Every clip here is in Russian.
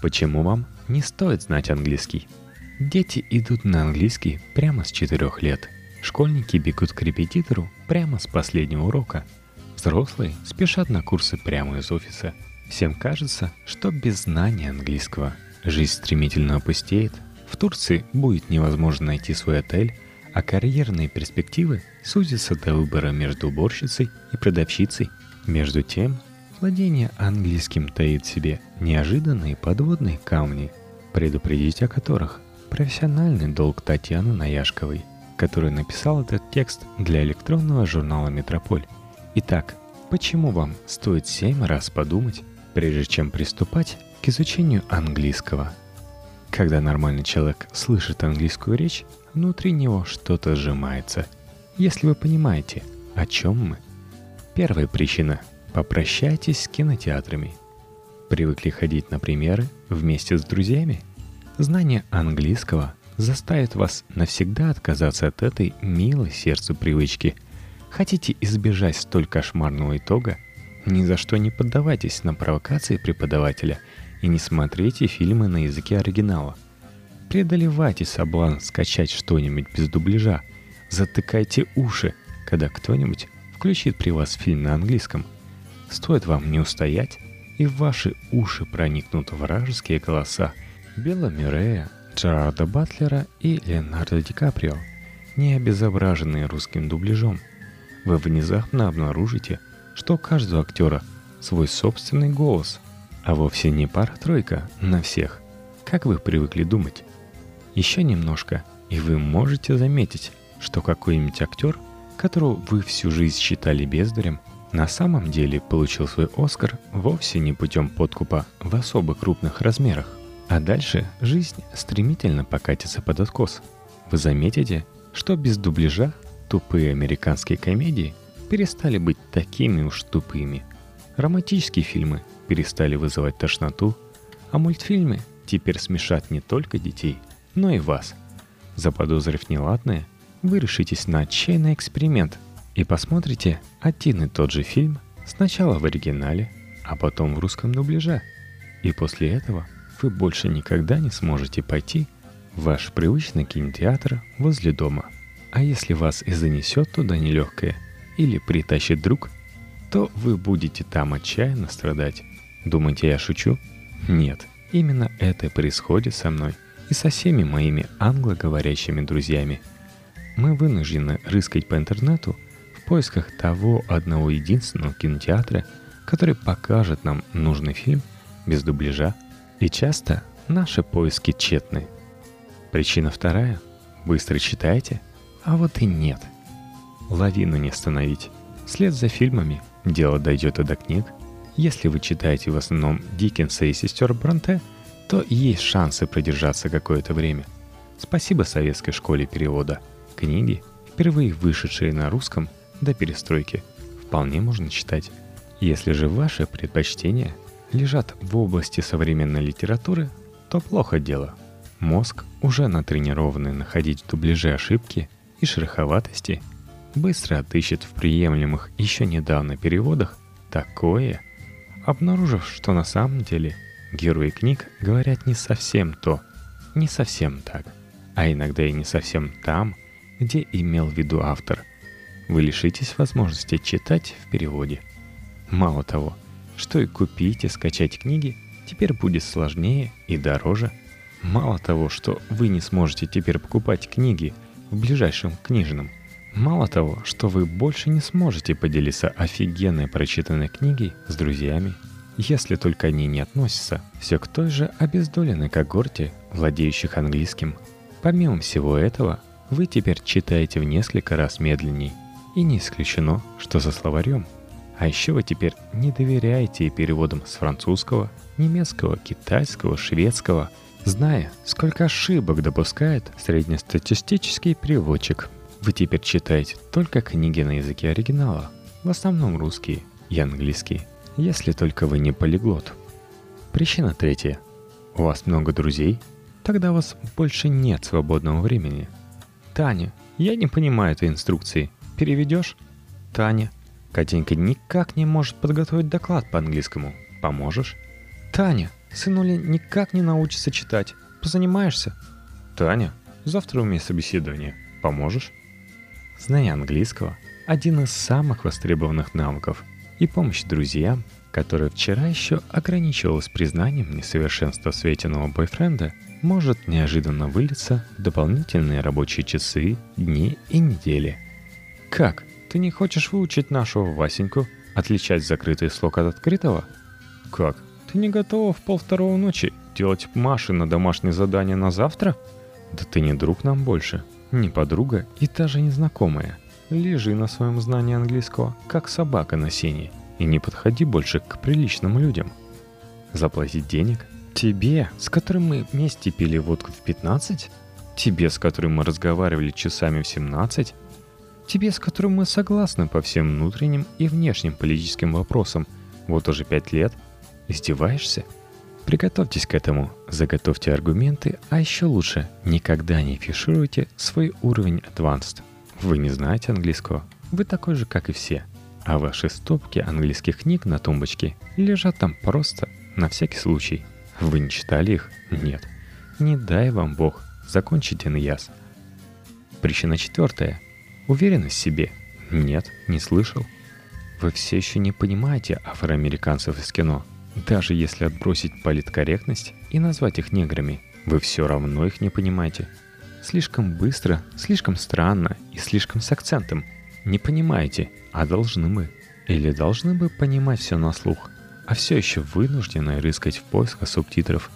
Почему вам не стоит знать английский? Дети идут на английский прямо с 4 лет. Школьники бегут к репетитору прямо с последнего урока. Взрослые спешат на курсы прямо из офиса. Всем кажется, что без знания английского жизнь стремительно опустеет, в Турции будет невозможно найти свой отель, а карьерные перспективы сузятся до выбора между уборщицей и продавщицей. Между тем, Владение английским таит в себе неожиданные подводные камни, предупредить о которых профессиональный долг Татьяны Наяшковой, которая написала этот текст для электронного журнала «Метрополь». Итак, почему вам стоит семь раз подумать, прежде чем приступать к изучению английского? Когда нормальный человек слышит английскую речь, внутри него что-то сжимается. Если вы понимаете, о чем мы. Первая причина – Попрощайтесь с кинотеатрами. Привыкли ходить на премьеры вместе с друзьями? Знание английского заставит вас навсегда отказаться от этой милой сердцу привычки. Хотите избежать столь кошмарного итога? Ни за что не поддавайтесь на провокации преподавателя и не смотрите фильмы на языке оригинала. Преодолевайте соблазн скачать что-нибудь без дубляжа. Затыкайте уши, когда кто-нибудь включит при вас фильм на английском – Стоит вам не устоять, и в ваши уши проникнут вражеские голоса Билла Мюррея, Джерарда Батлера и Леонардо Ди Каприо, не обезображенные русским дубляжом. Вы внезапно обнаружите, что у каждого актера свой собственный голос, а вовсе не пара-тройка на всех, как вы привыкли думать. Еще немножко, и вы можете заметить, что какой-нибудь актер, которого вы всю жизнь считали бездарем, на самом деле получил свой Оскар вовсе не путем подкупа в особо крупных размерах. А дальше жизнь стремительно покатится под откос. Вы заметите, что без дубляжа тупые американские комедии перестали быть такими уж тупыми. Романтические фильмы перестали вызывать тошноту, а мультфильмы теперь смешат не только детей, но и вас. Заподозрив неладное, вы решитесь на отчаянный эксперимент – и посмотрите один и тот же фильм сначала в оригинале, а потом в русском дубляже. И после этого вы больше никогда не сможете пойти в ваш привычный кинотеатр возле дома. А если вас и занесет туда нелегкое или притащит друг, то вы будете там отчаянно страдать. Думаете, я шучу? Нет, именно это происходит со мной и со всеми моими англоговорящими друзьями. Мы вынуждены рыскать по интернету – поисках того одного единственного кинотеатра, который покажет нам нужный фильм без дубляжа. И часто наши поиски тщетны. Причина вторая. Быстро читаете? А вот и нет. Лавину не остановить. Вслед за фильмами дело дойдет и до книг. Если вы читаете в основном Диккенса и сестер Бронте, то есть шансы продержаться какое-то время. Спасибо советской школе перевода. Книги, впервые вышедшие на русском, до перестройки вполне можно читать. Если же ваши предпочтения лежат в области современной литературы, то плохо дело. Мозг, уже натренированный находить в дубляже ошибки и шероховатости, быстро отыщет в приемлемых еще недавно переводах такое, обнаружив, что на самом деле герои книг говорят не совсем то, не совсем так, а иногда и не совсем там, где имел в виду автор – вы лишитесь возможности читать в переводе. Мало того, что и купить и скачать книги теперь будет сложнее и дороже. Мало того, что вы не сможете теперь покупать книги в ближайшем книжном. Мало того, что вы больше не сможете поделиться офигенной прочитанной книгой с друзьями, если только они не относятся все к той же обездоленной когорте, владеющих английским. Помимо всего этого, вы теперь читаете в несколько раз медленней – и не исключено, что за словарем. А еще вы теперь не доверяете переводам с французского, немецкого, китайского, шведского, зная, сколько ошибок допускает среднестатистический переводчик. Вы теперь читаете только книги на языке оригинала, в основном русские и английские, если только вы не полиглот. Причина третья. У вас много друзей? Тогда у вас больше нет свободного времени. Таня, я не понимаю этой инструкции – Переведешь? Таня. Катенька никак не может подготовить доклад по английскому. Поможешь? Таня, Сынуля никак не научится читать. Позанимаешься? Таня, завтра у меня собеседование. Поможешь? Знание английского – один из самых востребованных навыков. И помощь друзьям, которая вчера еще ограничивалась признанием несовершенства Светиного бойфренда, может неожиданно вылиться в дополнительные рабочие часы, дни и недели. Как? Ты не хочешь выучить нашего Васеньку отличать закрытый слог от открытого? Как? Ты не готова в полвторого ночи делать Маше на домашнее задание на завтра? Да ты не друг нам больше, не подруга и даже не знакомая. Лежи на своем знании английского, как собака на сене, и не подходи больше к приличным людям. Заплатить денег? Тебе, с которым мы вместе пили водку в 15? Тебе, с которым мы разговаривали часами в 17? Тебе, с которым мы согласны по всем внутренним и внешним политическим вопросам вот уже пять лет – Издеваешься? Приготовьтесь к этому, заготовьте аргументы, а еще лучше, никогда не фишируйте свой уровень Advanced. Вы не знаете английского, вы такой же, как и все. А ваши стопки английских книг на тумбочке лежат там просто, на всякий случай. Вы не читали их? Нет. Не дай вам Бог, закончите НЯС. Причина четвертая. Уверенность в себе? Нет, не слышал. Вы все еще не понимаете афроамериканцев из кино – даже если отбросить политкорректность и назвать их неграми, вы все равно их не понимаете. Слишком быстро, слишком странно и слишком с акцентом. Не понимаете, а должны бы. Или должны бы понимать все на слух, а все еще вынуждены рыскать в поисках субтитров.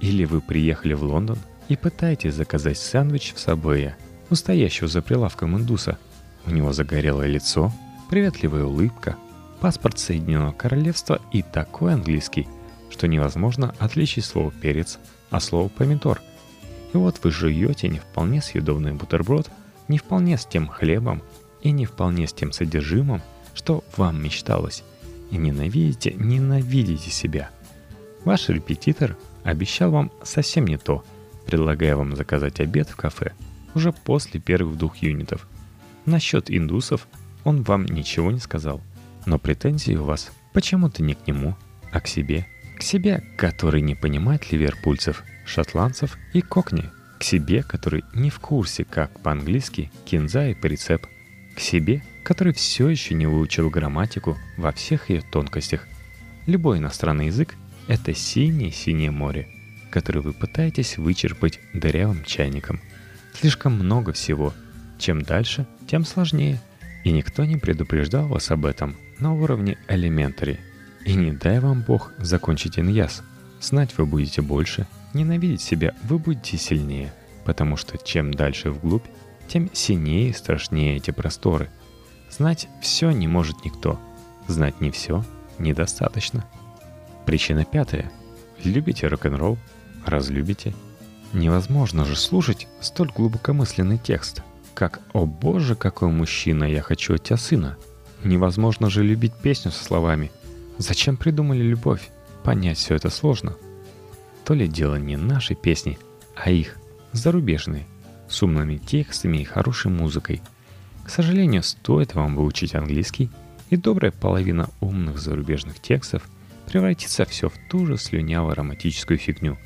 Или вы приехали в Лондон и пытаетесь заказать сэндвич в Сабвее у стоящего за прилавком индуса. У него загорелое лицо, приветливая улыбка – паспорт Соединенного Королевства и такой английский, что невозможно отличить слово «перец» от слова «помидор». И вот вы жуете не вполне съедобный бутерброд, не вполне с тем хлебом и не вполне с тем содержимым, что вам мечталось, и ненавидите, ненавидите себя. Ваш репетитор обещал вам совсем не то, предлагая вам заказать обед в кафе уже после первых двух юнитов. Насчет индусов он вам ничего не сказал – но претензии у вас почему-то не к нему, а к себе. К себе, который не понимает ливерпульцев, шотландцев и кокни. К себе, который не в курсе, как по-английски кинза и прицеп. К себе, который все еще не выучил грамматику во всех ее тонкостях. Любой иностранный язык — это синее-синее море, которое вы пытаетесь вычерпать дырявым чайником. Слишком много всего. Чем дальше, тем сложнее. И никто не предупреждал вас об этом — на уровне elementary. И не дай вам Бог закончить иньяс. Знать вы будете больше, ненавидеть себя вы будете сильнее, потому что чем дальше вглубь, тем сильнее и страшнее эти просторы. Знать все не может никто. Знать не все недостаточно. Причина пятая. Любите рок-н-ролл? Разлюбите? Невозможно же слушать столь глубокомысленный текст, как «О боже, какой мужчина, я хочу от тебя сына», Невозможно же любить песню со словами «Зачем придумали любовь?» Понять все это сложно. То ли дело не наши песни, а их, зарубежные, с умными текстами и хорошей музыкой. К сожалению, стоит вам выучить английский, и добрая половина умных зарубежных текстов превратится все в ту же слюняво-романтическую фигню,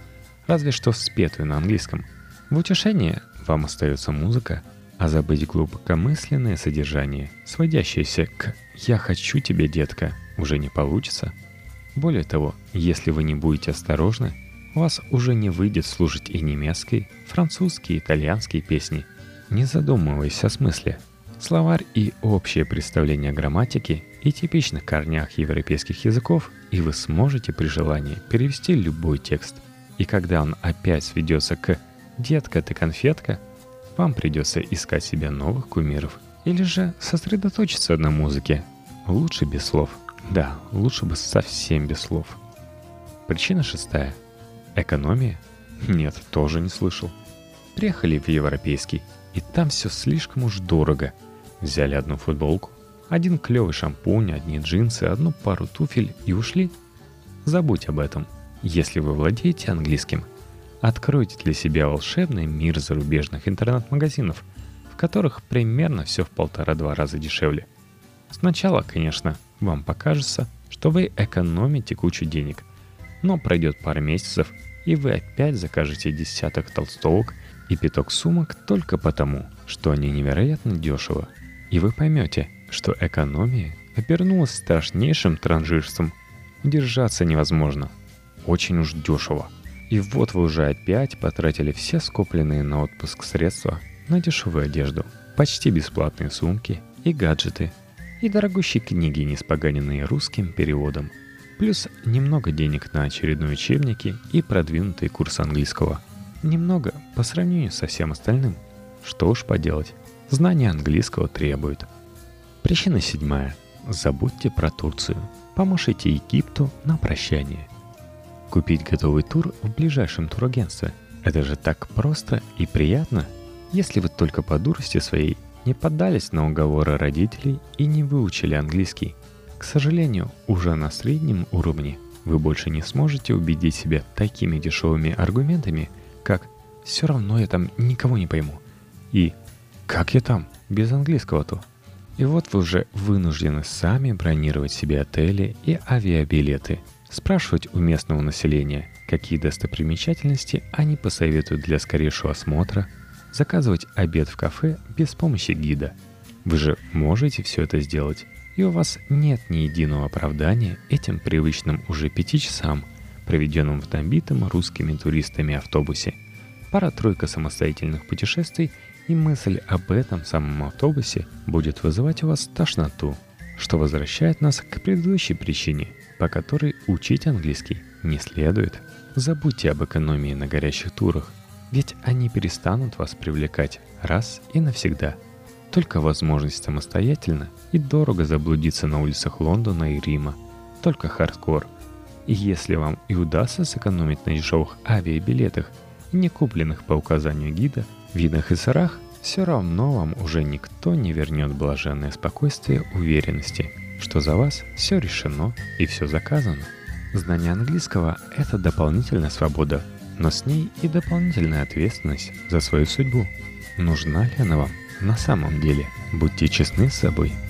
разве что спетую на английском. В утешение вам остается музыка, а забыть глубокомысленное содержание, сводящееся к «я хочу тебя, детка», уже не получится. Более того, если вы не будете осторожны, у вас уже не выйдет слушать и немецкие, французские, итальянские песни, не задумываясь о смысле. Словарь и общее представление о грамматике и типичных корнях европейских языков, и вы сможете при желании перевести любой текст. И когда он опять сведется к «детка, ты конфетка», вам придется искать себе новых кумиров. Или же сосредоточиться на музыке. Лучше без слов. Да, лучше бы совсем без слов. Причина шестая. Экономия? Нет, тоже не слышал. Приехали в европейский, и там все слишком уж дорого. Взяли одну футболку, один клевый шампунь, одни джинсы, одну пару туфель и ушли. Забудь об этом. Если вы владеете английским, Откройте для себя волшебный мир зарубежных интернет-магазинов, в которых примерно все в полтора-два раза дешевле. Сначала, конечно, вам покажется, что вы экономите кучу денег. Но пройдет пара месяцев, и вы опять закажете десяток толстовок и пяток сумок только потому, что они невероятно дешево. И вы поймете, что экономия обернулась страшнейшим транжирством. Держаться невозможно. Очень уж дешево. И вот вы уже опять потратили все скопленные на отпуск средства на дешевую одежду, почти бесплатные сумки и гаджеты, и дорогущие книги, не споганенные русским переводом – Плюс немного денег на очередные учебники и продвинутый курс английского. Немного по сравнению со всем остальным. Что уж поделать. Знание английского требует. Причина седьмая. Забудьте про Турцию. Помашите Египту на прощание. Купить готовый тур в ближайшем турагентстве. Это же так просто и приятно, если вы только по дурости своей не поддались на уговоры родителей и не выучили английский. К сожалению, уже на среднем уровне вы больше не сможете убедить себя такими дешевыми аргументами, как «все равно я там никого не пойму» и «как я там, без английского-то?» И вот вы уже вынуждены сами бронировать себе отели и авиабилеты, спрашивать у местного населения, какие достопримечательности они посоветуют для скорейшего осмотра, заказывать обед в кафе без помощи гида. Вы же можете все это сделать, и у вас нет ни единого оправдания этим привычным уже пяти часам, проведенным в набитом русскими туристами автобусе. Пара-тройка самостоятельных путешествий и мысль об этом самом автобусе будет вызывать у вас тошноту, что возвращает нас к предыдущей причине, по которой учить английский не следует. Забудьте об экономии на горящих турах, ведь они перестанут вас привлекать раз и навсегда – только возможность самостоятельно и дорого заблудиться на улицах Лондона и Рима. Только хардкор. И если вам и удастся сэкономить на дешевых авиабилетах, не купленных по указанию гида, видах и сырах, все равно вам уже никто не вернет блаженное спокойствие уверенности, что за вас все решено и все заказано. Знание английского – это дополнительная свобода, но с ней и дополнительная ответственность за свою судьбу. Нужна ли она вам? На самом деле, будьте честны с собой –